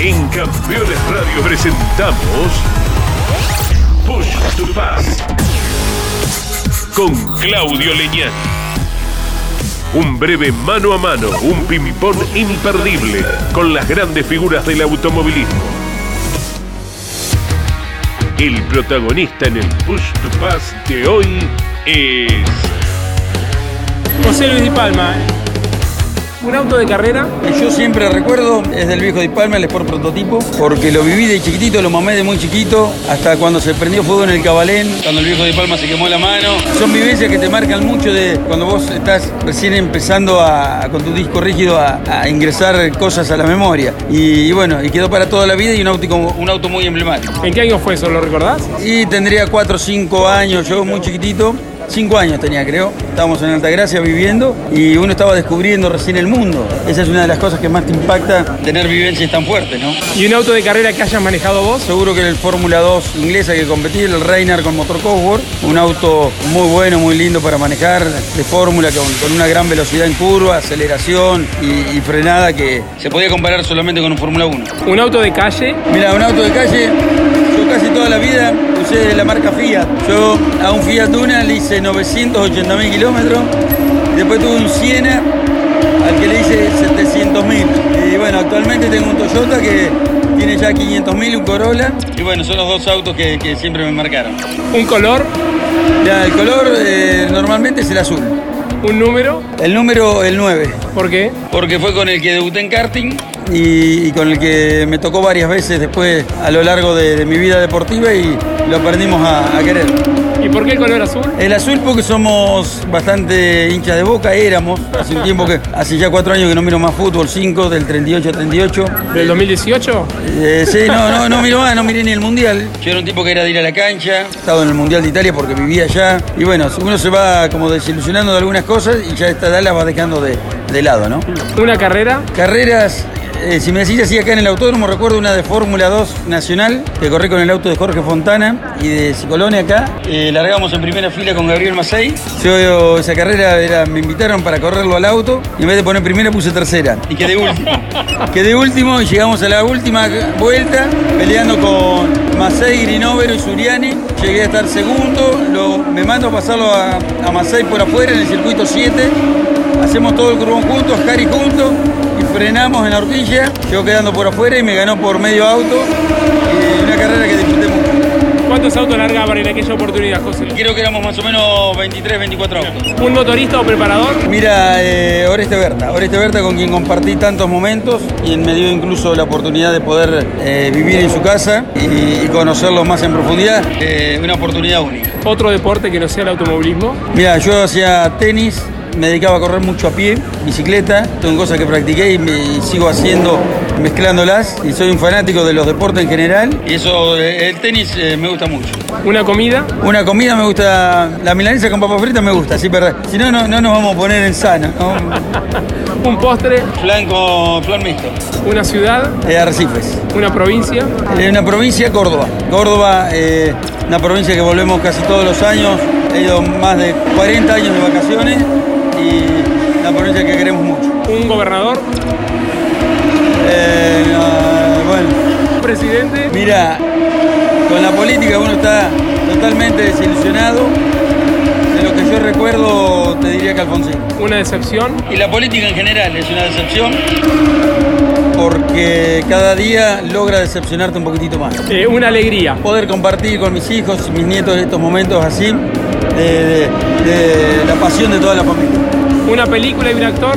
En Campeones Radio presentamos Push to Pass con Claudio Leñán. Un breve mano a mano, un pimipón imperdible con las grandes figuras del automovilismo. El protagonista en el Push to Pass de hoy es José Luis Di Palma. Un auto de carrera. Que yo siempre recuerdo es del viejo Di Palma, el Sport Prototipo, porque lo viví de chiquitito, lo mamé de muy chiquito, hasta cuando se prendió fuego en el Cabalén, cuando el viejo Di Palma se quemó la mano. Son vivencias que te marcan mucho de cuando vos estás recién empezando a, con tu disco rígido a, a ingresar cosas a la memoria. Y, y bueno, y quedó para toda la vida y un auto, un auto muy emblemático. ¿En qué año fue eso? ¿Lo recordás? Y tendría 4 o 5 años, yo muy chiquitito. 5 años tenía, creo. Estábamos en Altagracia viviendo y uno estaba descubriendo recién el mundo. Esa es una de las cosas que más te impacta, tener vivencias tan fuertes, ¿no? ¿Y un auto de carrera que hayas manejado vos? Seguro que el Fórmula 2 inglesa que competí, el Reiner con motor Cosworth, un auto muy bueno, muy lindo para manejar, de fórmula, con, con una gran velocidad en curva, aceleración y, y frenada que se podía comparar solamente con un Fórmula 1. Un auto de calle. Mira, un auto de calle, casi toda la vida usé la marca Fiat. Yo a un Fiat Duna le hice 980 mil kilómetros, después tuve un Siena al que le hice 700 mil. Y bueno, actualmente tengo un Toyota que tiene ya 500 mil, un Corolla. Y bueno, son los dos autos que, que siempre me marcaron. Un color. Ya, el color eh, normalmente es el azul. Un número. El número, el 9. ¿Por qué? Porque fue con el que debuté en karting y, y con el que me tocó varias veces después a lo largo de, de mi vida deportiva y lo aprendimos a, a querer. ¿Y por qué el color azul? El azul porque somos bastante hinchas de boca, éramos, hace un tiempo que, hace ya cuatro años que no miro más fútbol, 5 del 38 a 38. ¿Del 2018? Eh, sí, no, no, no miro más, no miré ni el mundial. Yo era un tipo que era de ir a la cancha, he estado en el mundial de Italia porque vivía allá. Y bueno, uno se va como desilusionando de algunas cosas y ya esta edad las va dejando de, de lado, ¿no? Una carrera. Carreras, eh, si me decís así acá en el autódromo, recuerdo una de Fórmula 2 Nacional, que corrí con el auto de Jorge Fontana y de Cicolonia acá. Eh, largamos en primera fila con Gabriel Macei. Yo esa carrera era, me invitaron para correrlo al auto y en vez de poner primera puse tercera. Y quedé último. quedé último y llegamos a la última vuelta peleando con Macei, Grinovero y Suriani. Llegué a estar segundo, lo- me mando a pasarlo a, a Macei por afuera en el circuito 7. Hacemos todo el curbón juntos, Harry juntos y frenamos en la horquilla. Llegó quedando por afuera y me ganó por medio auto. Y una carrera que disfruté mucho. ¿Cuántos autos largaban en aquella oportunidad, José? Creo que éramos más o menos 23, 24 autos. ¿Un motorista o preparador? Mira, eh, Oreste Berta, Oreste Berta con quien compartí tantos momentos y me dio incluso la oportunidad de poder eh, vivir en su casa y, y conocerlo más en profundidad. Eh, una oportunidad única. ¿Otro deporte que no sea el automovilismo? Mira, yo hacía tenis, me dedicaba a correr mucho a pie, bicicleta, son cosas que practiqué y, me, y sigo haciendo mezclándolas y soy un fanático de los deportes en general y eso, eh, el tenis eh, me gusta mucho. ¿Una comida? Una comida me gusta, la milanesa con papas fritas me gusta, sí, pero si no, no, no nos vamos a poner en sano. ¿no? ¿Un postre? Flan con flan mixto, ¿Una ciudad? de Arrecifes. ¿Una provincia? Una provincia, Córdoba. Córdoba, eh, una provincia que volvemos casi todos los años. He ido más de 40 años de vacaciones y una provincia que queremos mucho. ¿Un gobernador? Eh, no, bueno, ¿Un presidente? mira, con la política uno está totalmente desilusionado. De lo que yo recuerdo, te diría que Alfonsín. ¿Una decepción? Y la política en general es una decepción porque cada día logra decepcionarte un poquitito más. Eh, ¿Una alegría? Poder compartir con mis hijos y mis nietos estos momentos así, de, de- de la pasión de toda la familia. ¿Una película y un actor?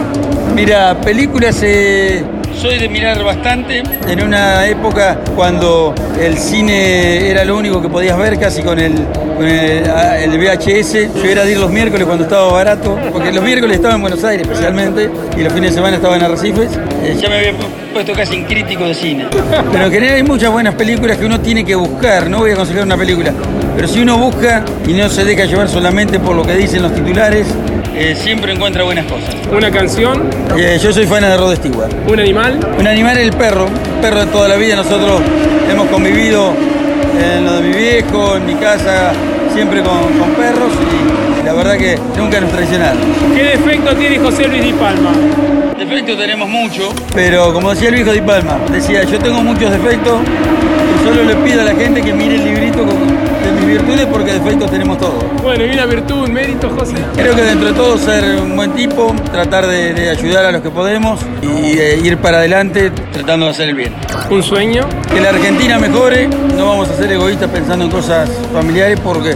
Mira, películas eh, soy de mirar bastante. En una época cuando el cine era lo único que podías ver, casi con el, con el, ah, el VHS. Yo era de ir los miércoles cuando estaba barato, porque los miércoles estaba en Buenos Aires especialmente, y los fines de semana estaba en Arrecifes. Eh, ya me había pu- puesto casi en crítico de cine. Pero en general hay muchas buenas películas que uno tiene que buscar. No voy a aconsejar una película, pero si uno busca y no se deja llevar solamente por lo que dicen los titulares, eh, siempre encuentra buenas cosas. ¿Una canción? Eh, yo soy fan de Rod Stewart. ¿Un animal? Un animal es el perro, perro de toda la vida. Nosotros hemos convivido en lo de mi viejo, en mi casa. siempre con, con perros y la verdad que nunca nos traicionaron. ¿Qué defecto tiene José Luis Di Palma? Defectos tenemos mucho, pero como decía el viejo Di Palma, decía, yo tengo muchos defectos, y solo le pido a la gente que mire el librito con- mis virtudes porque defectos tenemos todos. Bueno, y una virtud, un mérito, José. Creo que dentro de todo ser un buen tipo, tratar de, de ayudar a los que podemos y eh, ir para adelante tratando de hacer el bien. Un sueño. Que la Argentina mejore, no vamos a ser egoístas pensando en cosas familiares porque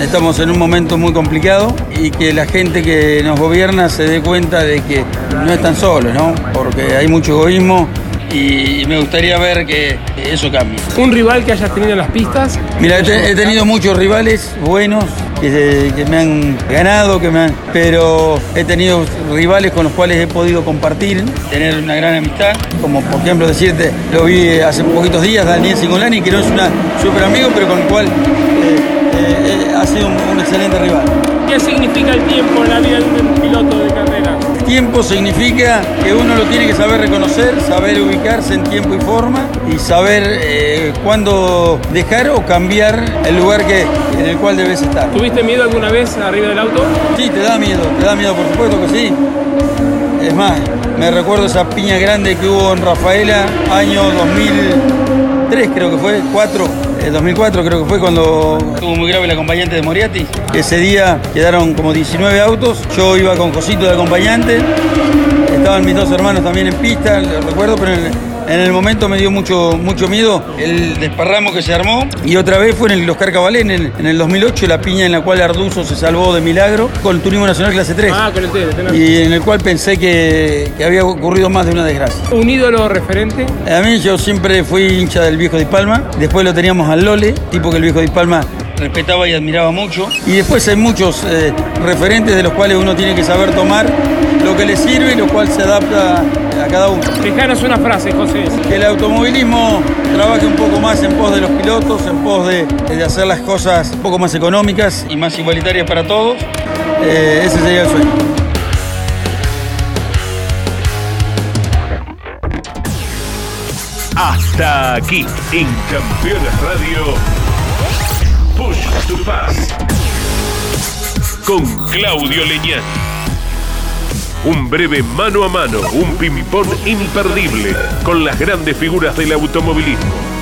estamos en un momento muy complicado y que la gente que nos gobierna se dé cuenta de que no están solos, ¿no? Porque hay mucho egoísmo y me gustaría ver que eso cambie. Un rival que hayas tenido en las pistas. Mira, he, te- he tenido muchos rivales buenos que, que me han ganado, que me han, pero he tenido rivales con los cuales he podido compartir, tener una gran amistad. Como por ejemplo decirte, lo vi hace poquitos días, Daniel Singolani, que no es un super amigo, pero con el cual eh, eh, eh, ha sido un, un excelente rival. ¿Qué significa el tiempo en la vida de un piloto de carrera? Tiempo significa que uno lo tiene que saber reconocer, saber ubicarse en tiempo y forma y saber eh, cuándo dejar o cambiar el lugar que, en el cual debes estar. ¿Tuviste miedo alguna vez arriba del auto? Sí, te da miedo, te da miedo, por supuesto que sí. Es más, me recuerdo esa piña grande que hubo en Rafaela, año 2003 creo que fue, 4, eh, 2004 creo que fue cuando estuvo muy grave el acompañante de Moriarty. Ese día quedaron como 19 autos, yo iba con Josito de acompañante, estaban mis dos hermanos también en pista, lo recuerdo, pero en el, en el momento me dio mucho, mucho miedo el desparramo que se armó. Y otra vez fue en el Oscar Cabalé, en el, en el 2008, la piña en la cual Arduzo se salvó de milagro con el Turismo Nacional Clase 3. Ah, con el tele, tenés- Y en el cual pensé que, que había ocurrido más de una desgracia. Un ídolo referente. A mí yo siempre fui hincha del viejo Di Palma, después lo teníamos al Lole, tipo que el viejo Di Palma respetaba y admiraba mucho. Y después hay muchos eh, referentes de los cuales uno tiene que saber tomar lo que le sirve y lo cual se adapta a cada uno. Dejanos una frase, José. Que el automovilismo trabaje un poco más en pos de los pilotos, en pos de, de hacer las cosas un poco más económicas y más igualitarias para todos. Eh, ese sería el sueño. Hasta aquí en Campeones Radio. Push to Pass. Con Claudio Leñán. Un breve mano a mano, un ping-pong imperdible con las grandes figuras del automovilismo.